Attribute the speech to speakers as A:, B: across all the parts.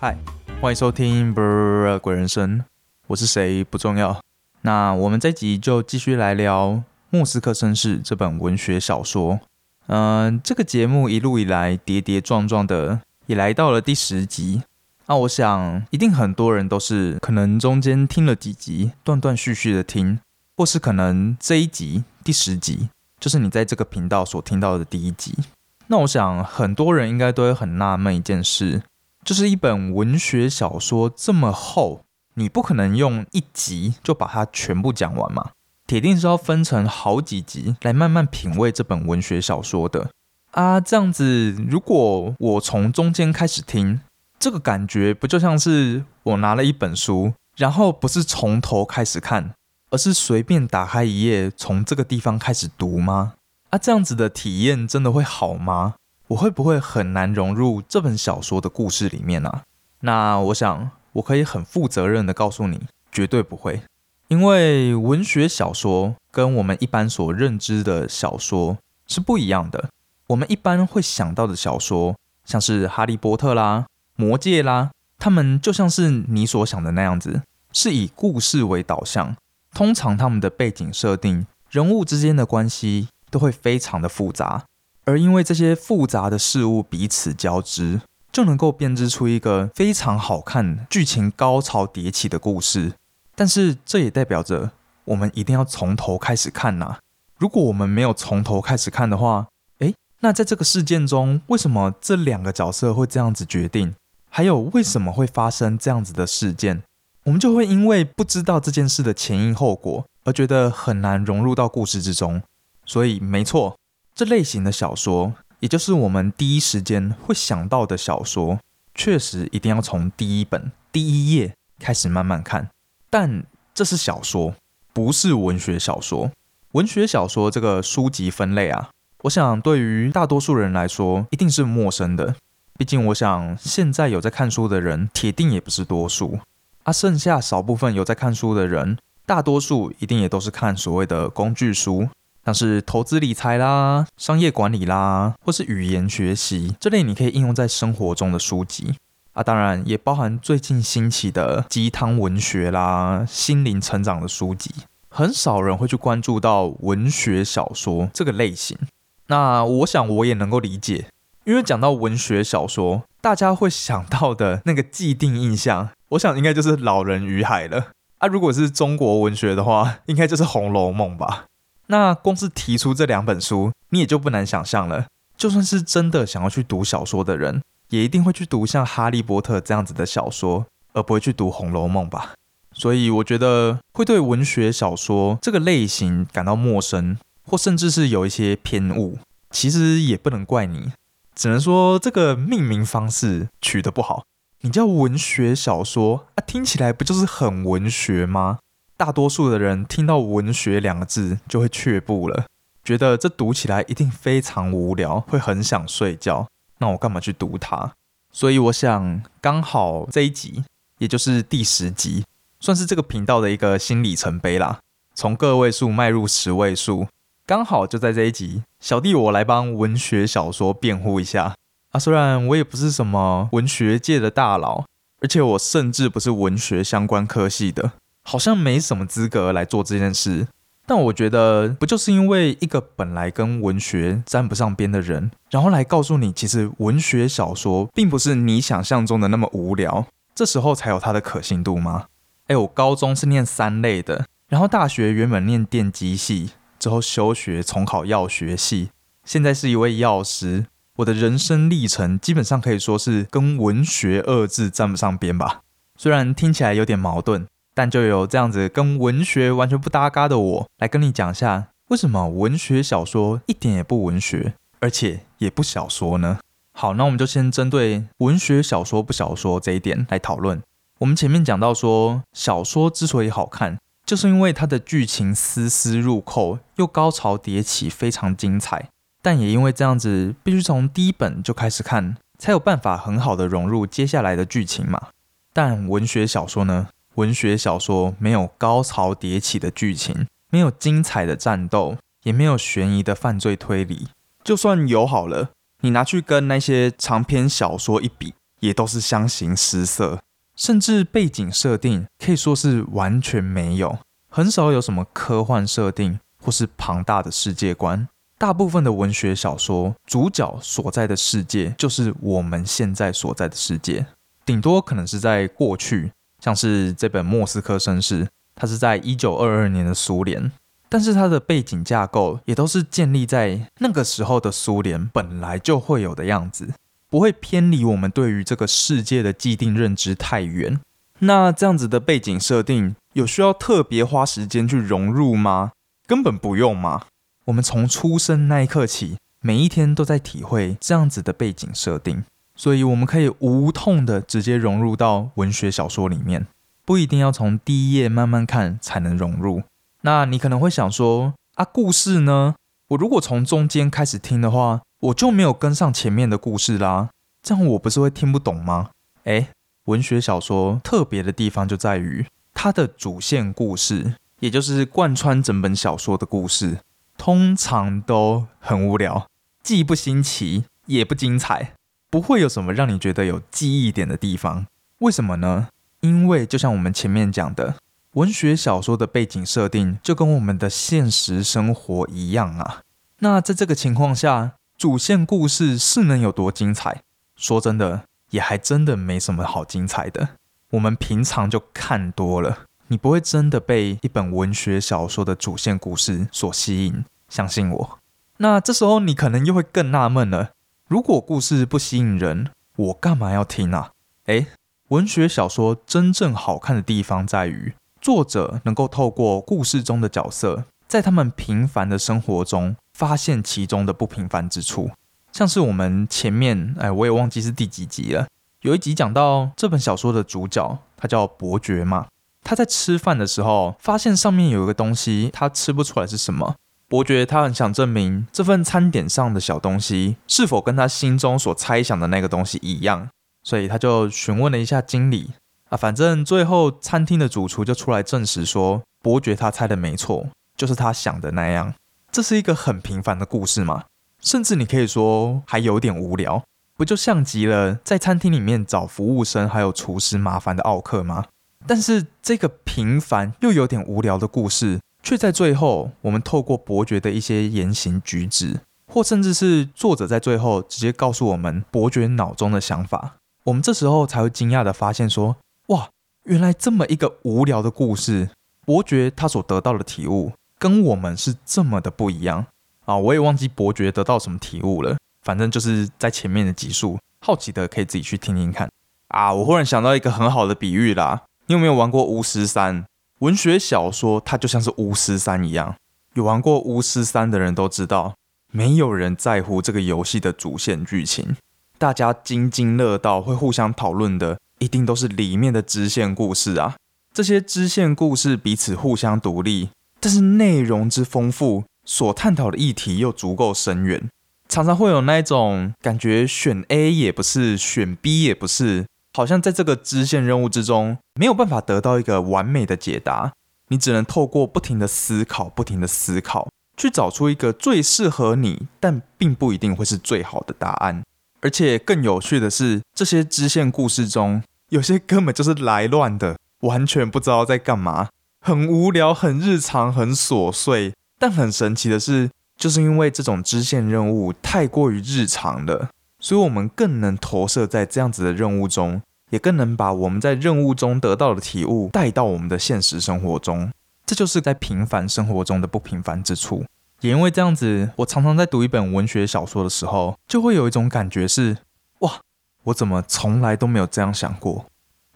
A: 嗨，欢迎收听《不鬼人生》，我是谁不重要。那我们这集就继续来聊《莫斯科绅士》这本文学小说。嗯，这个节目一路以来跌跌撞撞的，也来到了第十集。那我想，一定很多人都是可能中间听了几集，断断续续的听，或是可能这一集第十集就是你在这个频道所听到的第一集。那我想，很多人应该都会很纳闷一件事。就是一本文学小说这么厚，你不可能用一集就把它全部讲完嘛？铁定是要分成好几集来慢慢品味这本文学小说的啊。这样子，如果我从中间开始听，这个感觉不就像是我拿了一本书，然后不是从头开始看，而是随便打开一页，从这个地方开始读吗？啊，这样子的体验真的会好吗？我会不会很难融入这本小说的故事里面呢？那我想，我可以很负责任的告诉你，绝对不会。因为文学小说跟我们一般所认知的小说是不一样的。我们一般会想到的小说，像是《哈利波特》啦、《魔戒》啦，他们就像是你所想的那样子，是以故事为导向。通常他们的背景设定、人物之间的关系都会非常的复杂。而因为这些复杂的事物彼此交织，就能够编织出一个非常好看、剧情高潮迭起的故事。但是这也代表着我们一定要从头开始看呐。如果我们没有从头开始看的话，诶，那在这个事件中，为什么这两个角色会这样子决定？还有为什么会发生这样子的事件？我们就会因为不知道这件事的前因后果，而觉得很难融入到故事之中。所以，没错。这类型的小说，也就是我们第一时间会想到的小说，确实一定要从第一本第一页开始慢慢看。但这是小说，不是文学小说。文学小说这个书籍分类啊，我想对于大多数人来说一定是陌生的。毕竟，我想现在有在看书的人，铁定也不是多数。啊，剩下少部分有在看书的人，大多数一定也都是看所谓的工具书。像是投资理财啦、商业管理啦，或是语言学习这类你可以应用在生活中的书籍啊，当然也包含最近兴起的鸡汤文学啦、心灵成长的书籍。很少人会去关注到文学小说这个类型。那我想我也能够理解，因为讲到文学小说，大家会想到的那个既定印象，我想应该就是《老人与海》了啊。如果是中国文学的话，应该就是《红楼梦》吧。那光是提出这两本书，你也就不难想象了。就算是真的想要去读小说的人，也一定会去读像《哈利波特》这样子的小说，而不会去读《红楼梦》吧。所以我觉得会对文学小说这个类型感到陌生，或甚至是有一些偏误，其实也不能怪你，只能说这个命名方式取得不好。你叫文学小说啊，听起来不就是很文学吗？大多数的人听到“文学”两个字就会却步了，觉得这读起来一定非常无聊，会很想睡觉。那我干嘛去读它？所以我想，刚好这一集，也就是第十集，算是这个频道的一个新里程碑啦。从个位数迈入十位数，刚好就在这一集，小弟我来帮文学小说辩护一下啊。虽然我也不是什么文学界的大佬，而且我甚至不是文学相关科系的。好像没什么资格来做这件事，但我觉得不就是因为一个本来跟文学沾不上边的人，然后来告诉你，其实文学小说并不是你想象中的那么无聊，这时候才有它的可信度吗？哎，我高中是念三类的，然后大学原本念电机系，之后休学重考药学系，现在是一位药师。我的人生历程基本上可以说是跟文学二字沾不上边吧，虽然听起来有点矛盾。但就有这样子跟文学完全不搭嘎的我来跟你讲下，为什么文学小说一点也不文学，而且也不小说呢？好，那我们就先针对文学小说不小说这一点来讨论。我们前面讲到说，小说之所以好看，就是因为它的剧情丝丝入扣，又高潮迭起，非常精彩。但也因为这样子，必须从第一本就开始看，才有办法很好的融入接下来的剧情嘛。但文学小说呢？文学小说没有高潮迭起的剧情，没有精彩的战斗，也没有悬疑的犯罪推理。就算有好了，你拿去跟那些长篇小说一比，也都是相形失色，甚至背景设定可以说是完全没有，很少有什么科幻设定或是庞大的世界观。大部分的文学小说主角所在的世界就是我们现在所在的世界，顶多可能是在过去，像是这本《莫斯科绅士》，它是在一九二二年的苏联，但是它的背景架构也都是建立在那个时候的苏联本来就会有的样子，不会偏离我们对于这个世界的既定认知太远。那这样子的背景设定有需要特别花时间去融入吗？根本不用嘛。我们从出生那一刻起，每一天都在体会这样子的背景设定，所以我们可以无痛的直接融入到文学小说里面，不一定要从第一页慢慢看才能融入。那你可能会想说，啊，故事呢？我如果从中间开始听的话，我就没有跟上前面的故事啦，这样我不是会听不懂吗？诶，文学小说特别的地方就在于它的主线故事，也就是贯穿整本小说的故事。通常都很无聊，既不新奇也不精彩，不会有什么让你觉得有记忆点的地方。为什么呢？因为就像我们前面讲的，文学小说的背景设定就跟我们的现实生活一样啊。那在这个情况下，主线故事是能有多精彩？说真的，也还真的没什么好精彩的。我们平常就看多了。你不会真的被一本文学小说的主线故事所吸引，相信我。那这时候你可能又会更纳闷了：如果故事不吸引人，我干嘛要听啊？诶，文学小说真正好看的地方在于，作者能够透过故事中的角色，在他们平凡的生活中，发现其中的不平凡之处。像是我们前面，哎，我也忘记是第几集了，有一集讲到这本小说的主角，他叫伯爵嘛。他在吃饭的时候，发现上面有一个东西，他吃不出来是什么。伯爵他很想证明这份餐点上的小东西是否跟他心中所猜想的那个东西一样，所以他就询问了一下经理啊。反正最后餐厅的主厨就出来证实说，伯爵他猜的没错，就是他想的那样。这是一个很平凡的故事嘛，甚至你可以说还有点无聊，不就像极了在餐厅里面找服务生还有厨师麻烦的奥克吗？但是这个平凡又有点无聊的故事，却在最后，我们透过伯爵的一些言行举止，或甚至是作者在最后直接告诉我们伯爵脑中的想法，我们这时候才会惊讶的发现说：哇，原来这么一个无聊的故事，伯爵他所得到的体悟跟我们是这么的不一样啊！我也忘记伯爵得到什么体悟了，反正就是在前面的集数，好奇的可以自己去听听看啊！我忽然想到一个很好的比喻啦。你有没有玩过巫师三？文学小说它就像是巫师三一样。有玩过巫师三的人都知道，没有人在乎这个游戏的主线剧情，大家津津乐道会互相讨论的，一定都是里面的支线故事啊。这些支线故事彼此互相独立，但是内容之丰富，所探讨的议题又足够深远，常常会有那种感觉，选 A 也不是，选 B 也不是。好像在这个支线任务之中，没有办法得到一个完美的解答，你只能透过不停的思考，不停的思考，去找出一个最适合你，但并不一定会是最好的答案。而且更有趣的是，这些支线故事中，有些根本就是来乱的，完全不知道在干嘛，很无聊，很日常，很琐碎。但很神奇的是，就是因为这种支线任务太过于日常了，所以我们更能投射在这样子的任务中。也更能把我们在任务中得到的体悟带到我们的现实生活中，这就是在平凡生活中的不平凡之处。也因为这样子，我常常在读一本文学小说的时候，就会有一种感觉是：哇，我怎么从来都没有这样想过？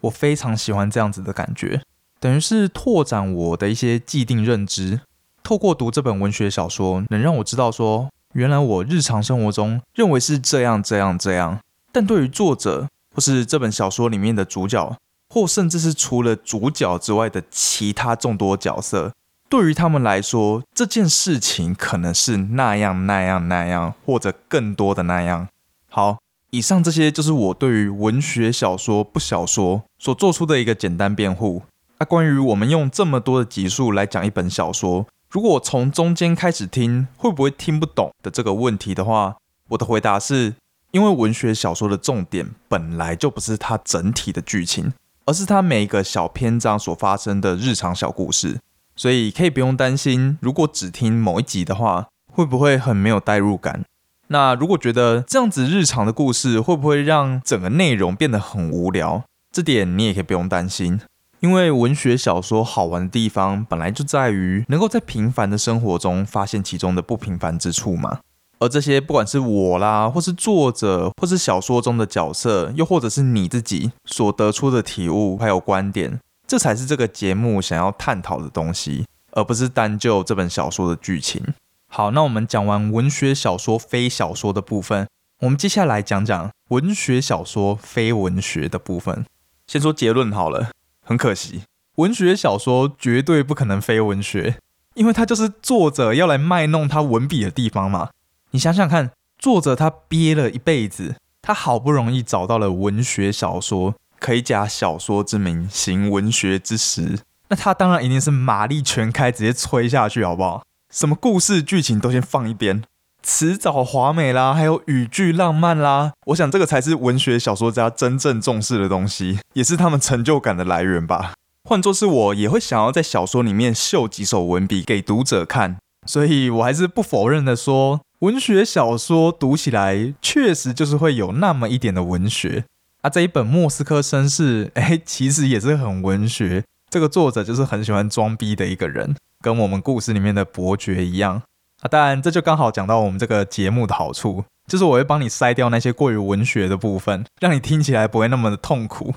A: 我非常喜欢这样子的感觉，等于是拓展我的一些既定认知。透过读这本文学小说，能让我知道说，原来我日常生活中认为是这样这样这样，但对于作者。或是这本小说里面的主角，或甚至是除了主角之外的其他众多角色，对于他们来说，这件事情可能是那样那样那样，或者更多的那样。好，以上这些就是我对于文学小说不小说所做出的一个简单辩护。那关于我们用这么多的集数来讲一本小说，如果从中间开始听，会不会听不懂的这个问题的话，我的回答是。因为文学小说的重点本来就不是它整体的剧情，而是它每一个小篇章所发生的日常小故事，所以可以不用担心，如果只听某一集的话，会不会很没有代入感？那如果觉得这样子日常的故事会不会让整个内容变得很无聊？这点你也可以不用担心，因为文学小说好玩的地方本来就在于能够在平凡的生活中发现其中的不平凡之处嘛。而这些不管是我啦，或是作者，或是小说中的角色，又或者是你自己所得出的体悟还有观点，这才是这个节目想要探讨的东西，而不是单就这本小说的剧情。好，那我们讲完文学小说非小说的部分，我们接下来讲讲文学小说非文学的部分。先说结论好了，很可惜，文学小说绝对不可能非文学，因为它就是作者要来卖弄他文笔的地方嘛。你想想看，作者他憋了一辈子，他好不容易找到了文学小说可以假小说之名行文学之实，那他当然一定是马力全开，直接吹下去，好不好？什么故事剧情都先放一边，词藻华美啦，还有语句浪漫啦，我想这个才是文学小说家真正重视的东西，也是他们成就感的来源吧。换作是我，也会想要在小说里面秀几首文笔给读者看，所以我还是不否认的说，文学小说读起来确实就是会有那么一点的文学啊。这一本《莫斯科绅士》哎，其实也是很文学，这个作者就是很喜欢装逼的一个人。跟我们故事里面的伯爵一样啊，当然这就刚好讲到我们这个节目的好处，就是我会帮你筛掉那些过于文学的部分，让你听起来不会那么的痛苦。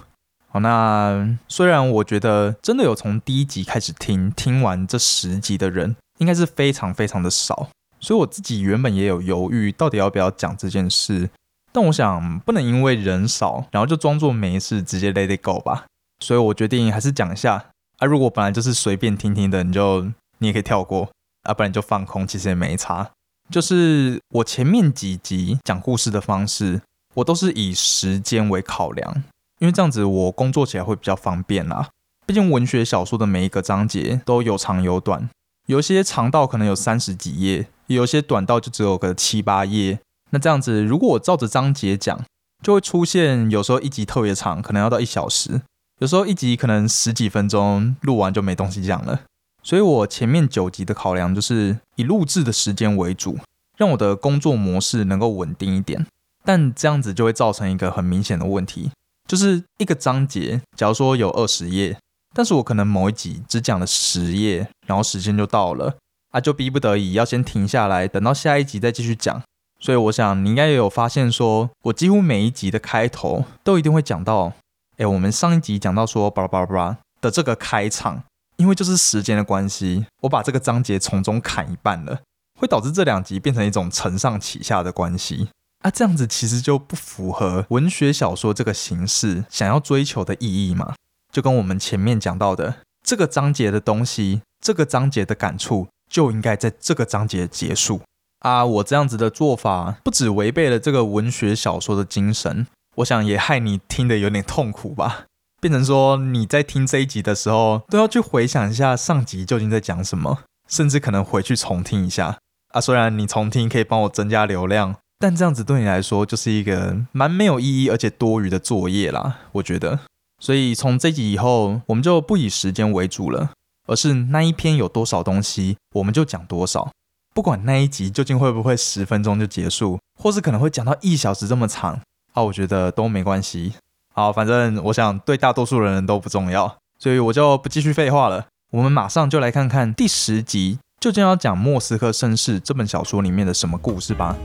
A: 好，那虽然我觉得真的有从第一集开始听听完这十集的人，应该是非常非常的少，所以我自己原本也有犹豫，到底要不要讲这件事。但我想不能因为人少，然后就装作没事，直接 let it go 吧。所以我决定还是讲一下。啊，如果本来就是随便听听的，你就你也可以跳过啊，不然就放空，其实也没差。就是我前面几集讲故事的方式，我都是以时间为考量，因为这样子我工作起来会比较方便啦。毕竟文学小说的每一个章节都有长有短，有些长到可能有三十几页，有些短到就只有个七八页。那这样子，如果我照着章节讲，就会出现有时候一集特别长，可能要到一小时。有时候一集可能十几分钟录完就没东西讲了，所以我前面九集的考量就是以录制的时间为主，让我的工作模式能够稳定一点。但这样子就会造成一个很明显的问题，就是一个章节，假如说有二十页，但是我可能某一集只讲了十页，然后时间就到了，啊，就逼不得已要先停下来，等到下一集再继续讲。所以我想你应该也有发现，说我几乎每一集的开头都一定会讲到。哎，我们上一集讲到说巴拉巴拉巴拉的这个开场，因为就是时间的关系，我把这个章节从中砍一半了，会导致这两集变成一种承上启下的关系啊，这样子其实就不符合文学小说这个形式想要追求的意义嘛？就跟我们前面讲到的，这个章节的东西，这个章节的感触就应该在这个章节结束啊！我这样子的做法，不止违背了这个文学小说的精神。我想也害你听得有点痛苦吧，变成说你在听这一集的时候都要去回想一下上集究竟在讲什么，甚至可能回去重听一下啊。虽然你重听可以帮我增加流量，但这样子对你来说就是一个蛮没有意义而且多余的作业啦。我觉得，所以从这集以后，我们就不以时间为主了，而是那一篇有多少东西，我们就讲多少，不管那一集究竟会不会十分钟就结束，或是可能会讲到一小时这么长。啊，我觉得都没关系。好，反正我想对大多数人都不重要，所以我就不继续废话了。我们马上就来看看第十集究竟要讲《莫斯科绅士》这本小说里面的什么故事吧。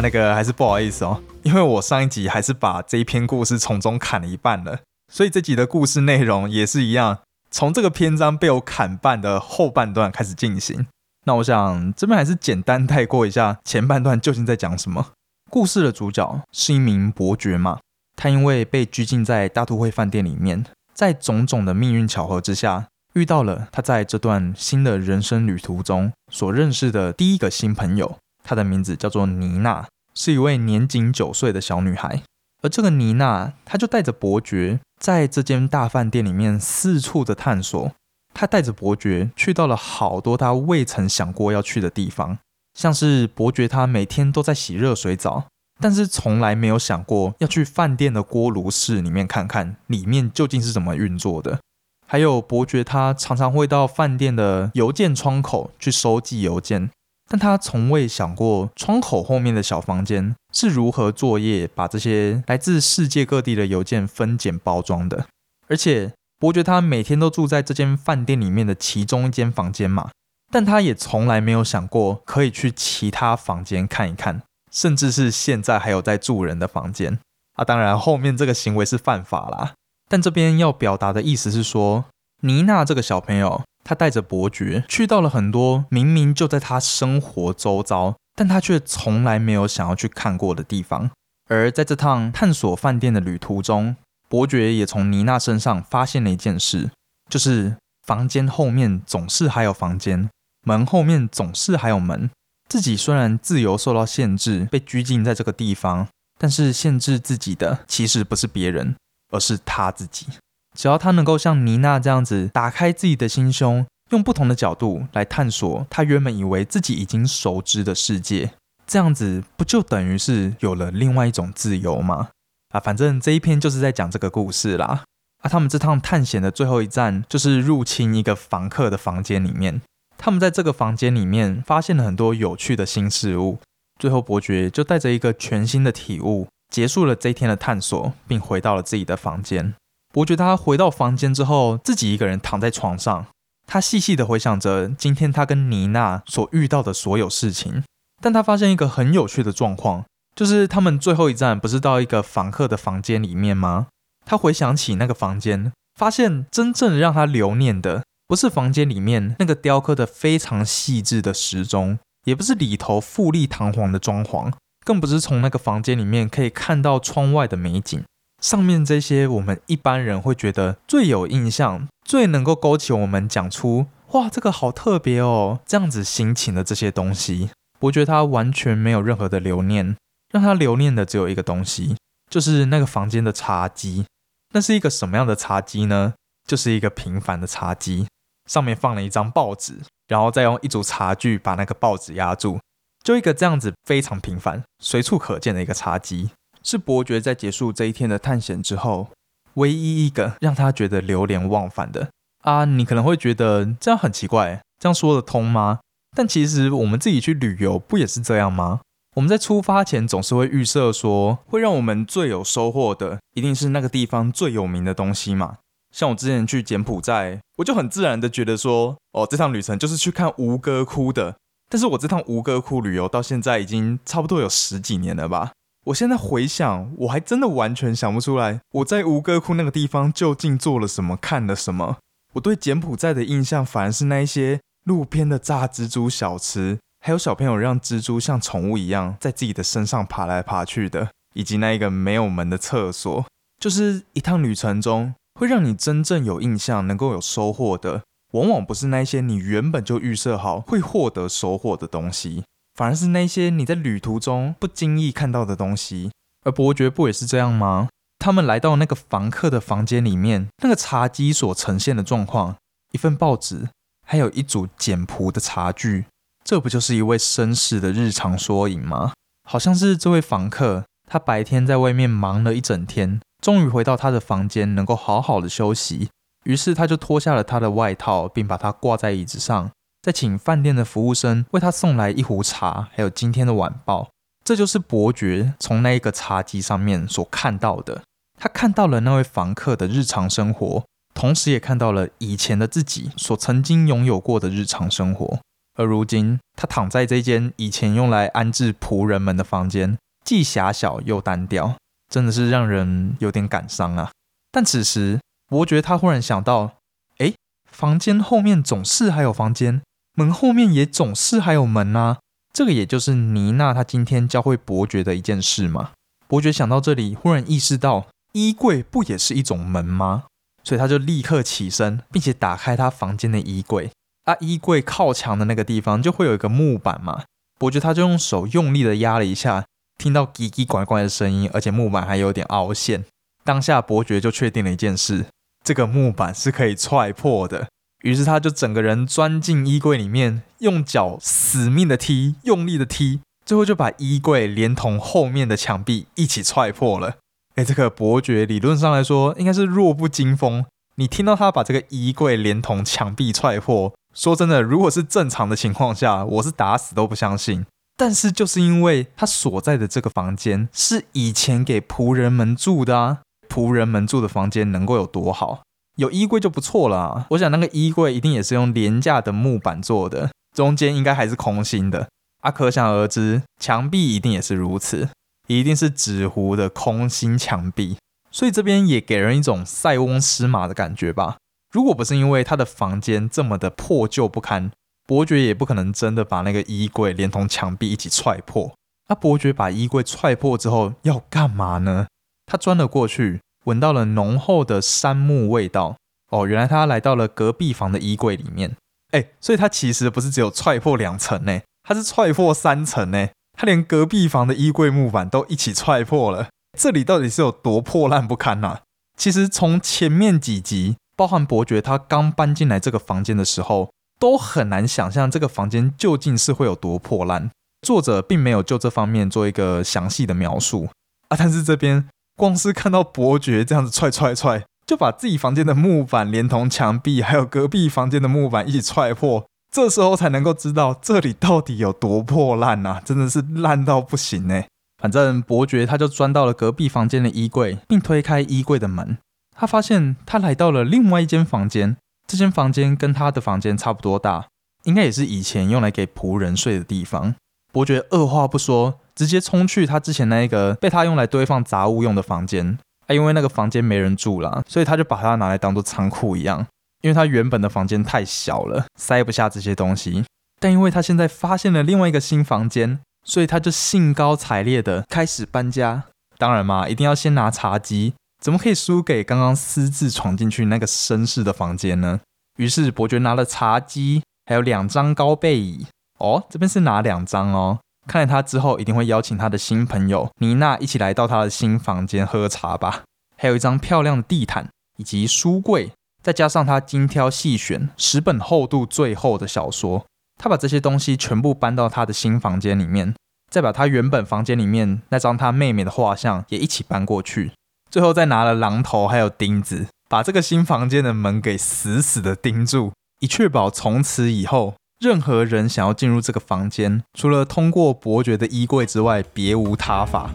A: 那个还是不好意思哦，因为我上一集还是把这一篇故事从中砍了一半了，所以这集的故事内容也是一样。从这个篇章被我砍半的后半段开始进行，那我想这边还是简单带过一下前半段究竟在讲什么。故事的主角是一名伯爵嘛，他因为被拘禁在大都会饭店里面，在种种的命运巧合之下，遇到了他在这段新的人生旅途中所认识的第一个新朋友。她的名字叫做妮娜，是一位年仅九岁的小女孩。而这个妮娜，她就带着伯爵在这间大饭店里面四处的探索。她带着伯爵去到了好多他未曾想过要去的地方，像是伯爵他每天都在洗热水澡，但是从来没有想过要去饭店的锅炉室里面看看里面究竟是怎么运作的。还有伯爵他常常会到饭店的邮件窗口去收寄邮件。但他从未想过，窗口后面的小房间是如何作业，把这些来自世界各地的邮件分拣包装的。而且，伯爵他每天都住在这间饭店里面的其中一间房间嘛，但他也从来没有想过可以去其他房间看一看，甚至是现在还有在住人的房间啊。当然，后面这个行为是犯法啦。但这边要表达的意思是说，妮娜这个小朋友。他带着伯爵去到了很多明明就在他生活周遭，但他却从来没有想要去看过的地方。而在这趟探索饭店的旅途中，伯爵也从妮娜身上发现了一件事，就是房间后面总是还有房间，门后面总是还有门。自己虽然自由受到限制，被拘禁在这个地方，但是限制自己的其实不是别人，而是他自己。只要他能够像妮娜这样子打开自己的心胸，用不同的角度来探索他原本以为自己已经熟知的世界，这样子不就等于是有了另外一种自由吗？啊，反正这一篇就是在讲这个故事啦。啊，他们这趟探险的最后一站就是入侵一个房客的房间里面。他们在这个房间里面发现了很多有趣的新事物。最后，伯爵就带着一个全新的体悟，结束了这一天的探索，并回到了自己的房间。伯爵他回到房间之后，自己一个人躺在床上，他细细的回想着今天他跟妮娜所遇到的所有事情。但他发现一个很有趣的状况，就是他们最后一站不是到一个房客的房间里面吗？他回想起那个房间，发现真正让他留念的，不是房间里面那个雕刻的非常细致的时钟，也不是里头富丽堂皇的装潢，更不是从那个房间里面可以看到窗外的美景。上面这些，我们一般人会觉得最有印象、最能够勾起我们讲出“哇，这个好特别哦”这样子心情的这些东西，伯爵他完全没有任何的留念，让他留念的只有一个东西，就是那个房间的茶几。那是一个什么样的茶几呢？就是一个平凡的茶几，上面放了一张报纸，然后再用一组茶具把那个报纸压住，就一个这样子非常平凡、随处可见的一个茶几。是伯爵在结束这一天的探险之后，唯一一个让他觉得流连忘返的啊！你可能会觉得这样很奇怪，这样说得通吗？但其实我们自己去旅游不也是这样吗？我们在出发前总是会预设说，会让我们最有收获的一定是那个地方最有名的东西嘛。像我之前去柬埔寨，我就很自然的觉得说，哦，这趟旅程就是去看吴哥窟的。但是我这趟吴哥窟旅游到现在已经差不多有十几年了吧。我现在回想，我还真的完全想不出来，我在吴哥窟那个地方究竟做了什么，看了什么。我对柬埔寨的印象，反而是那一些路边的炸蜘蛛小吃，还有小朋友让蜘蛛像宠物一样在自己的身上爬来爬去的，以及那一个没有门的厕所。就是一趟旅程中，会让你真正有印象、能够有收获的，往往不是那些你原本就预设好会获得收获的东西。反而是那些你在旅途中不经意看到的东西，而伯爵不也是这样吗？他们来到那个房客的房间里面，那个茶几所呈现的状况，一份报纸，还有一组简朴的茶具，这不就是一位绅士的日常缩影吗？好像是这位房客，他白天在外面忙了一整天，终于回到他的房间，能够好好的休息，于是他就脱下了他的外套，并把它挂在椅子上。再请饭店的服务生为他送来一壶茶，还有今天的晚报。这就是伯爵从那一个茶几上面所看到的。他看到了那位房客的日常生活，同时也看到了以前的自己所曾经拥有过的日常生活。而如今，他躺在这间以前用来安置仆人们的房间，既狭小又单调，真的是让人有点感伤啊。但此时，伯爵他忽然想到，哎，房间后面总是还有房间。门后面也总是还有门啊，这个也就是妮娜她今天教会伯爵的一件事嘛。伯爵想到这里，忽然意识到衣柜不也是一种门吗？所以他就立刻起身，并且打开他房间的衣柜。啊，衣柜靠墙的那个地方就会有一个木板嘛。伯爵他就用手用力的压了一下，听到叽叽拐拐的声音，而且木板还有点凹陷。当下伯爵就确定了一件事：这个木板是可以踹破的。于是他就整个人钻进衣柜里面，用脚死命的踢，用力的踢，最后就把衣柜连同后面的墙壁一起踹破了。哎，这个伯爵理论上来说应该是弱不禁风。你听到他把这个衣柜连同墙壁踹破，说真的，如果是正常的情况下，我是打死都不相信。但是就是因为他所在的这个房间是以前给仆人们住的啊，仆人们住的房间能够有多好？有衣柜就不错了。我想那个衣柜一定也是用廉价的木板做的，中间应该还是空心的啊。可想而知，墙壁一定也是如此，一定是纸糊的空心墙壁。所以这边也给人一种塞翁失马的感觉吧。如果不是因为他的房间这么的破旧不堪，伯爵也不可能真的把那个衣柜连同墙壁一起踹破。那伯爵把衣柜踹破之后要干嘛呢？他钻了过去。闻到了浓厚的杉木味道哦，原来他来到了隔壁房的衣柜里面，哎，所以他其实不是只有踹破两层呢，他是踹破三层呢，他连隔壁房的衣柜木板都一起踹破了。这里到底是有多破烂不堪呐？其实从前面几集，包含伯爵他刚搬进来这个房间的时候，都很难想象这个房间究竟是会有多破烂。作者并没有就这方面做一个详细的描述啊，但是这边。光是看到伯爵这样子踹踹踹，就把自己房间的木板连同墙壁，还有隔壁房间的木板一起踹破，这时候才能够知道这里到底有多破烂呐！真的是烂到不行呢。反正伯爵他就钻到了隔壁房间的衣柜，并推开衣柜的门，他发现他来到了另外一间房间，这间房间跟他的房间差不多大，应该也是以前用来给仆人睡的地方。伯爵二话不说。直接冲去他之前那一个被他用来堆放杂物用的房间啊，因为那个房间没人住了，所以他就把它拿来当做仓库一样。因为他原本的房间太小了，塞不下这些东西。但因为他现在发现了另外一个新房间，所以他就兴高采烈的开始搬家。当然嘛，一定要先拿茶几，怎么可以输给刚刚私自闯进去那个绅士的房间呢？于是伯爵拿了茶几，还有两张高背椅。哦，这边是拿两张哦。看来他之后一定会邀请他的新朋友妮娜一起来到他的新房间喝茶吧。还有一张漂亮的地毯，以及书柜，再加上他精挑细选十本厚度最厚的小说。他把这些东西全部搬到他的新房间里面，再把他原本房间里面那张他妹妹的画像也一起搬过去。最后再拿了榔头还有钉子，把这个新房间的门给死死的钉住，以确保从此以后。任何人想要进入这个房间，除了通过伯爵的衣柜之外，别无他法。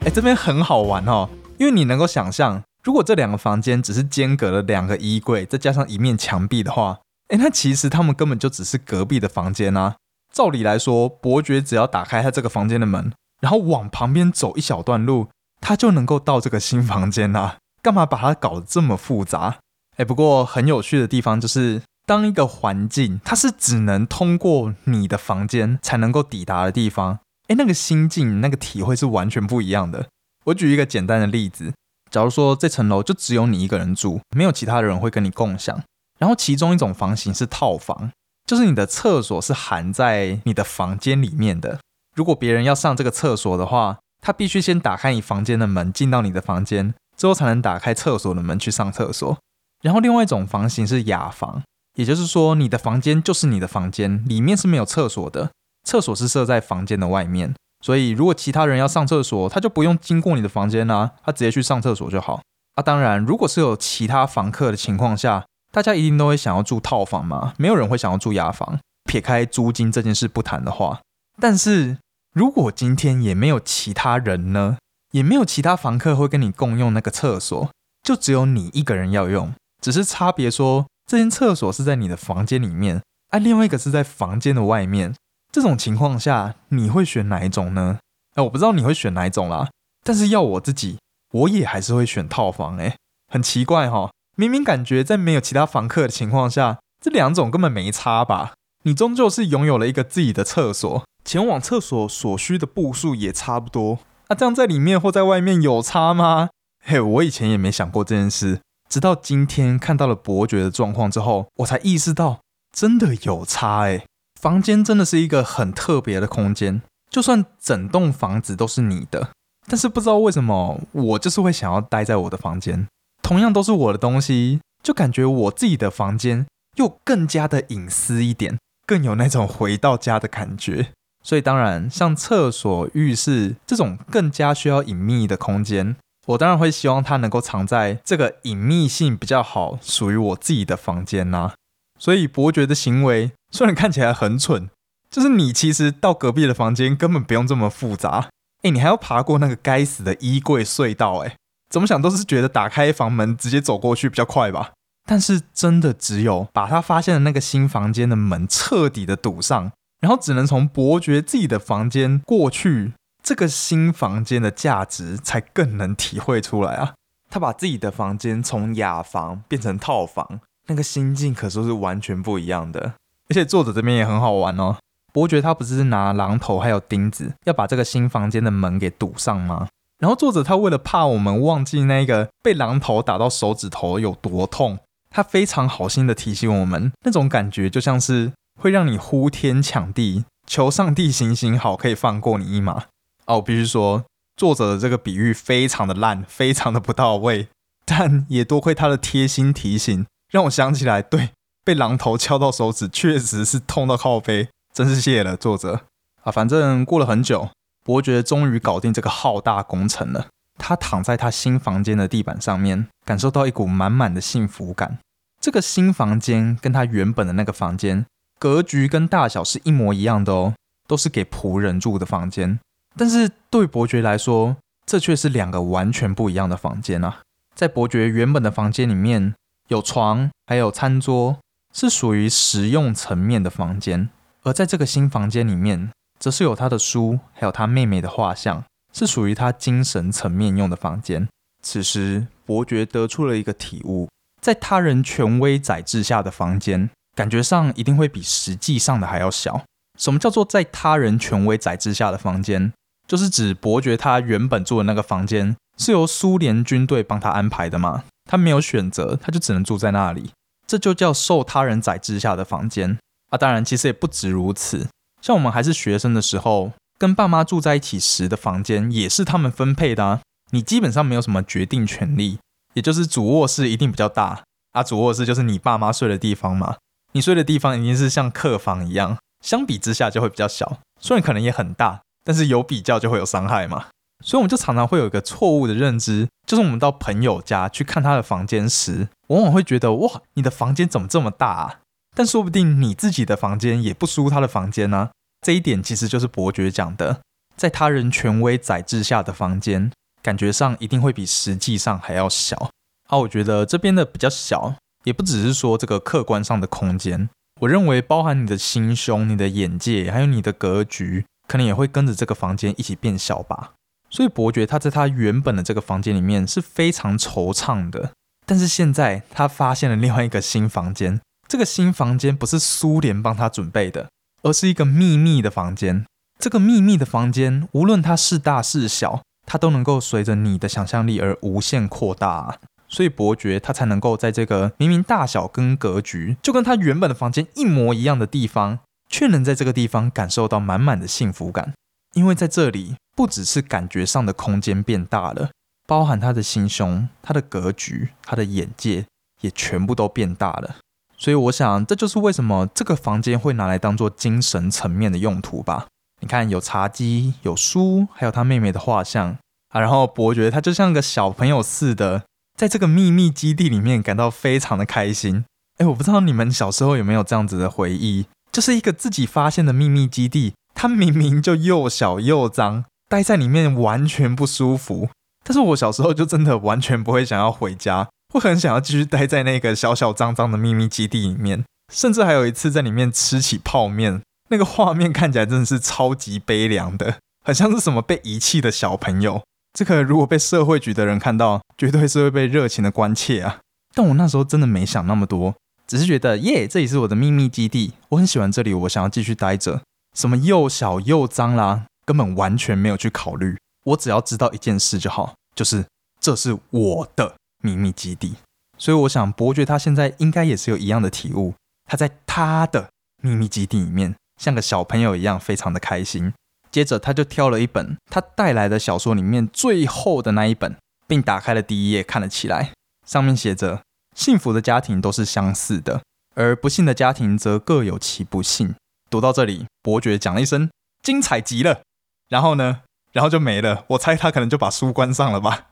A: 哎，这边很好玩哦，因为你能够想象，如果这两个房间只是间隔了两个衣柜，再加上一面墙壁的话，哎，那其实他们根本就只是隔壁的房间啊。照理来说，伯爵只要打开他这个房间的门。然后往旁边走一小段路，他就能够到这个新房间啦。干嘛把它搞得这么复杂？哎，不过很有趣的地方就是，当一个环境它是只能通过你的房间才能够抵达的地方，哎，那个心境、那个体会是完全不一样的。我举一个简单的例子，假如说这层楼就只有你一个人住，没有其他的人会跟你共享，然后其中一种房型是套房，就是你的厕所是含在你的房间里面的。如果别人要上这个厕所的话，他必须先打开你房间的门，进到你的房间之后，才能打开厕所的门去上厕所。然后，另外一种房型是雅房，也就是说，你的房间就是你的房间，里面是没有厕所的，厕所是设在房间的外面。所以，如果其他人要上厕所，他就不用经过你的房间啦，他直接去上厕所就好。啊，当然，如果是有其他房客的情况下，大家一定都会想要住套房嘛，没有人会想要住雅房。撇开租金这件事不谈的话，但是。如果今天也没有其他人呢，也没有其他房客会跟你共用那个厕所，就只有你一个人要用，只是差别说这间厕所是在你的房间里面，而另外一个是在房间的外面。这种情况下，你会选哪一种呢？哎，我不知道你会选哪一种啦，但是要我自己，我也还是会选套房。哎，很奇怪哈，明明感觉在没有其他房客的情况下，这两种根本没差吧？你终究是拥有了一个自己的厕所。前往厕所所需的步数也差不多，那这样在里面或在外面有差吗？嘿，我以前也没想过这件事，直到今天看到了伯爵的状况之后，我才意识到真的有差诶。房间真的是一个很特别的空间，就算整栋房子都是你的，但是不知道为什么我就是会想要待在我的房间。同样都是我的东西，就感觉我自己的房间又更加的隐私一点，更有那种回到家的感觉。所以当然，像厕所、浴室这种更加需要隐秘的空间，我当然会希望它能够藏在这个隐秘性比较好、属于我自己的房间呐。所以伯爵的行为虽然看起来很蠢，就是你其实到隔壁的房间根本不用这么复杂。哎，你还要爬过那个该死的衣柜隧道，哎。怎么想都是觉得打开房门直接走过去比较快吧，但是真的只有把他发现的那个新房间的门彻底的堵上，然后只能从伯爵自己的房间过去，这个新房间的价值才更能体会出来啊！他把自己的房间从雅房变成套房，那个心境可说是完全不一样的。而且作者这边也很好玩哦，伯爵他不是拿榔头还有钉子要把这个新房间的门给堵上吗？然后作者他为了怕我们忘记那个被榔头打到手指头有多痛，他非常好心的提醒我们，那种感觉就像是会让你呼天抢地，求上帝行行好，可以放过你一马。哦，必须说，作者的这个比喻非常的烂，非常的不到位，但也多亏他的贴心提醒，让我想起来，对，被榔头敲到手指确实是痛到靠背，真是谢了作者啊。反正过了很久。伯爵终于搞定这个浩大工程了。他躺在他新房间的地板上面，感受到一股满满的幸福感。这个新房间跟他原本的那个房间格局跟大小是一模一样的哦，都是给仆人住的房间。但是对伯爵来说，这却是两个完全不一样的房间啊！在伯爵原本的房间里面，有床，还有餐桌，是属于实用层面的房间；而在这个新房间里面，则是有他的书，还有他妹妹的画像，是属于他精神层面用的房间。此时，伯爵得出了一个体悟：在他人权威宰制下的房间，感觉上一定会比实际上的还要小。什么叫做在他人权威宰制下的房间？就是指伯爵他原本住的那个房间是由苏联军队帮他安排的嘛？他没有选择，他就只能住在那里。这就叫受他人宰制下的房间啊！当然，其实也不止如此。像我们还是学生的时候，跟爸妈住在一起时的房间也是他们分配的啊。你基本上没有什么决定权利，也就是主卧室一定比较大啊。主卧室就是你爸妈睡的地方嘛，你睡的地方一定是像客房一样，相比之下就会比较小。虽然可能也很大，但是有比较就会有伤害嘛。所以我们就常常会有一个错误的认知，就是我们到朋友家去看他的房间时，往往会觉得哇，你的房间怎么这么大啊？但说不定你自己的房间也不输他的房间呢。这一点其实就是伯爵讲的，在他人权威宰制下的房间，感觉上一定会比实际上还要小。啊，我觉得这边的比较小，也不只是说这个客观上的空间，我认为包含你的心胸、你的眼界，还有你的格局，可能也会跟着这个房间一起变小吧。所以伯爵他在他原本的这个房间里面是非常惆怅的，但是现在他发现了另外一个新房间。这个新房间不是苏联帮他准备的，而是一个秘密的房间。这个秘密的房间，无论它是大是小，它都能够随着你的想象力而无限扩大。所以伯爵他才能够在这个明明大小跟格局就跟他原本的房间一模一样的地方，却能在这个地方感受到满满的幸福感。因为在这里，不只是感觉上的空间变大了，包含他的心胸、他的格局、他的眼界，也全部都变大了。所以我想，这就是为什么这个房间会拿来当做精神层面的用途吧。你看，有茶几，有书，还有他妹妹的画像啊。然后伯爵他就像个小朋友似的，在这个秘密基地里面感到非常的开心。哎，我不知道你们小时候有没有这样子的回忆，就是一个自己发现的秘密基地，它明明就又小又脏，待在里面完全不舒服。但是我小时候就真的完全不会想要回家。会很想要继续待在那个小小脏脏的秘密基地里面，甚至还有一次在里面吃起泡面，那个画面看起来真的是超级悲凉的，很像是什么被遗弃的小朋友。这个如果被社会局的人看到，绝对是会被热情的关切啊。但我那时候真的没想那么多，只是觉得耶，这里是我的秘密基地，我很喜欢这里，我想要继续待着。什么又小又脏啦，根本完全没有去考虑。我只要知道一件事就好，就是这是我的。秘密基地，所以我想伯爵他现在应该也是有一样的体悟。他在他的秘密基地里面，像个小朋友一样，非常的开心。接着他就挑了一本他带来的小说里面最厚的那一本，并打开了第一页看了起来。上面写着：幸福的家庭都是相似的，而不幸的家庭则各有其不幸。读到这里，伯爵讲了一声：“精彩极了。”然后呢？然后就没了。我猜他可能就把书关上了吧。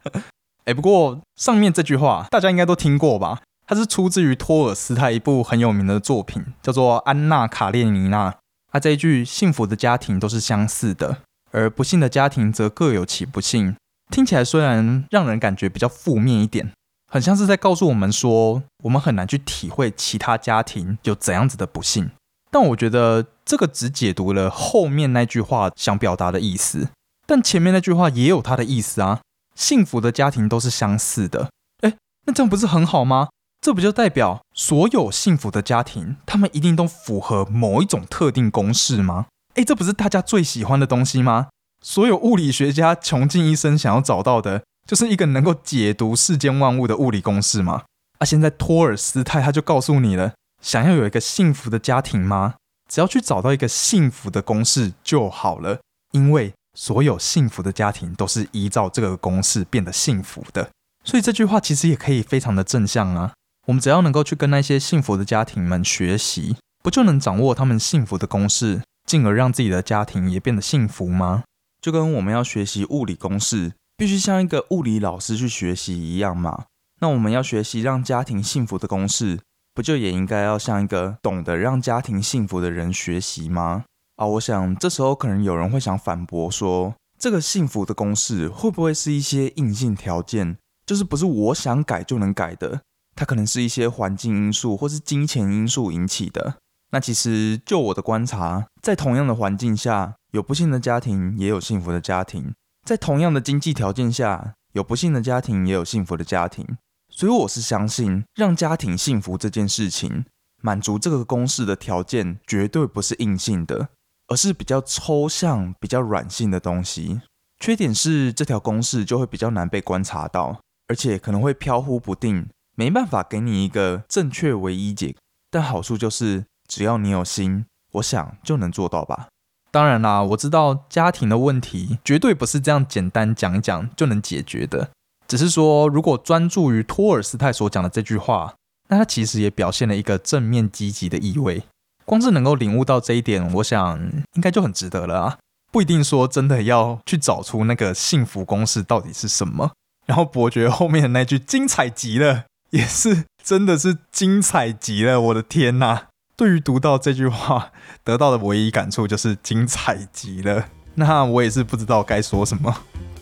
A: 哎，不过上面这句话大家应该都听过吧？它是出自于托尔斯泰一部很有名的作品，叫做《安娜·卡列尼娜》。他这一句“幸福的家庭都是相似的，而不幸的家庭则各有其不幸”，听起来虽然让人感觉比较负面一点，很像是在告诉我们说，我们很难去体会其他家庭有怎样子的不幸。但我觉得这个只解读了后面那句话想表达的意思，但前面那句话也有它的意思啊。幸福的家庭都是相似的，哎，那这样不是很好吗？这不就代表所有幸福的家庭，他们一定都符合某一种特定公式吗？哎，这不是大家最喜欢的东西吗？所有物理学家穷尽一生想要找到的，就是一个能够解读世间万物的物理公式吗？啊，现在托尔斯泰他就告诉你了，想要有一个幸福的家庭吗？只要去找到一个幸福的公式就好了，因为所有幸福的家庭都是依照这个公式变得幸福的。所以这句话其实也可以非常的正向啊。我们只要能够去跟那些幸福的家庭们学习，不就能掌握他们幸福的公式，进而让自己的家庭也变得幸福吗？就跟我们要学习物理公式，必须像一个物理老师去学习一样嘛？那我们要学习让家庭幸福的公式，不就也应该要像一个懂得让家庭幸福的人学习吗？啊，我想这时候可能有人会想反驳说，这个幸福的公式会不会是一些硬性条件，就是不是我想改就能改的？它可能是一些环境因素或是金钱因素引起的。那其实就我的观察，在同样的环境下，有不幸的家庭，也有幸福的家庭；在同样的经济条件下，有不幸的家庭，也有幸福的家庭。所以我是相信，让家庭幸福这件事情，满足这个公式的条件，绝对不是硬性的，而是比较抽象、比较软性的东西。缺点是，这条公式就会比较难被观察到，而且可能会飘忽不定。没办法给你一个正确唯一解，但好处就是只要你有心，我想就能做到吧。当然啦，我知道家庭的问题绝对不是这样简单讲一讲就能解决的。只是说，如果专注于托尔斯泰所讲的这句话，那他其实也表现了一个正面积极的意味。光是能够领悟到这一点，我想应该就很值得了啊！不一定说真的要去找出那个幸福公式到底是什么。然后伯爵后面的那句精彩极了。也是，真的是精彩极了！我的天呐，对于读到这句话得到的唯一感触就是精彩极了。那我也是不知道该说什么。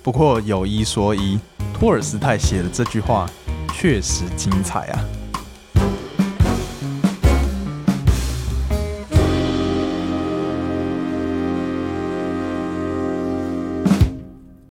A: 不过有一说一，托尔斯泰写的这句话确实精彩啊。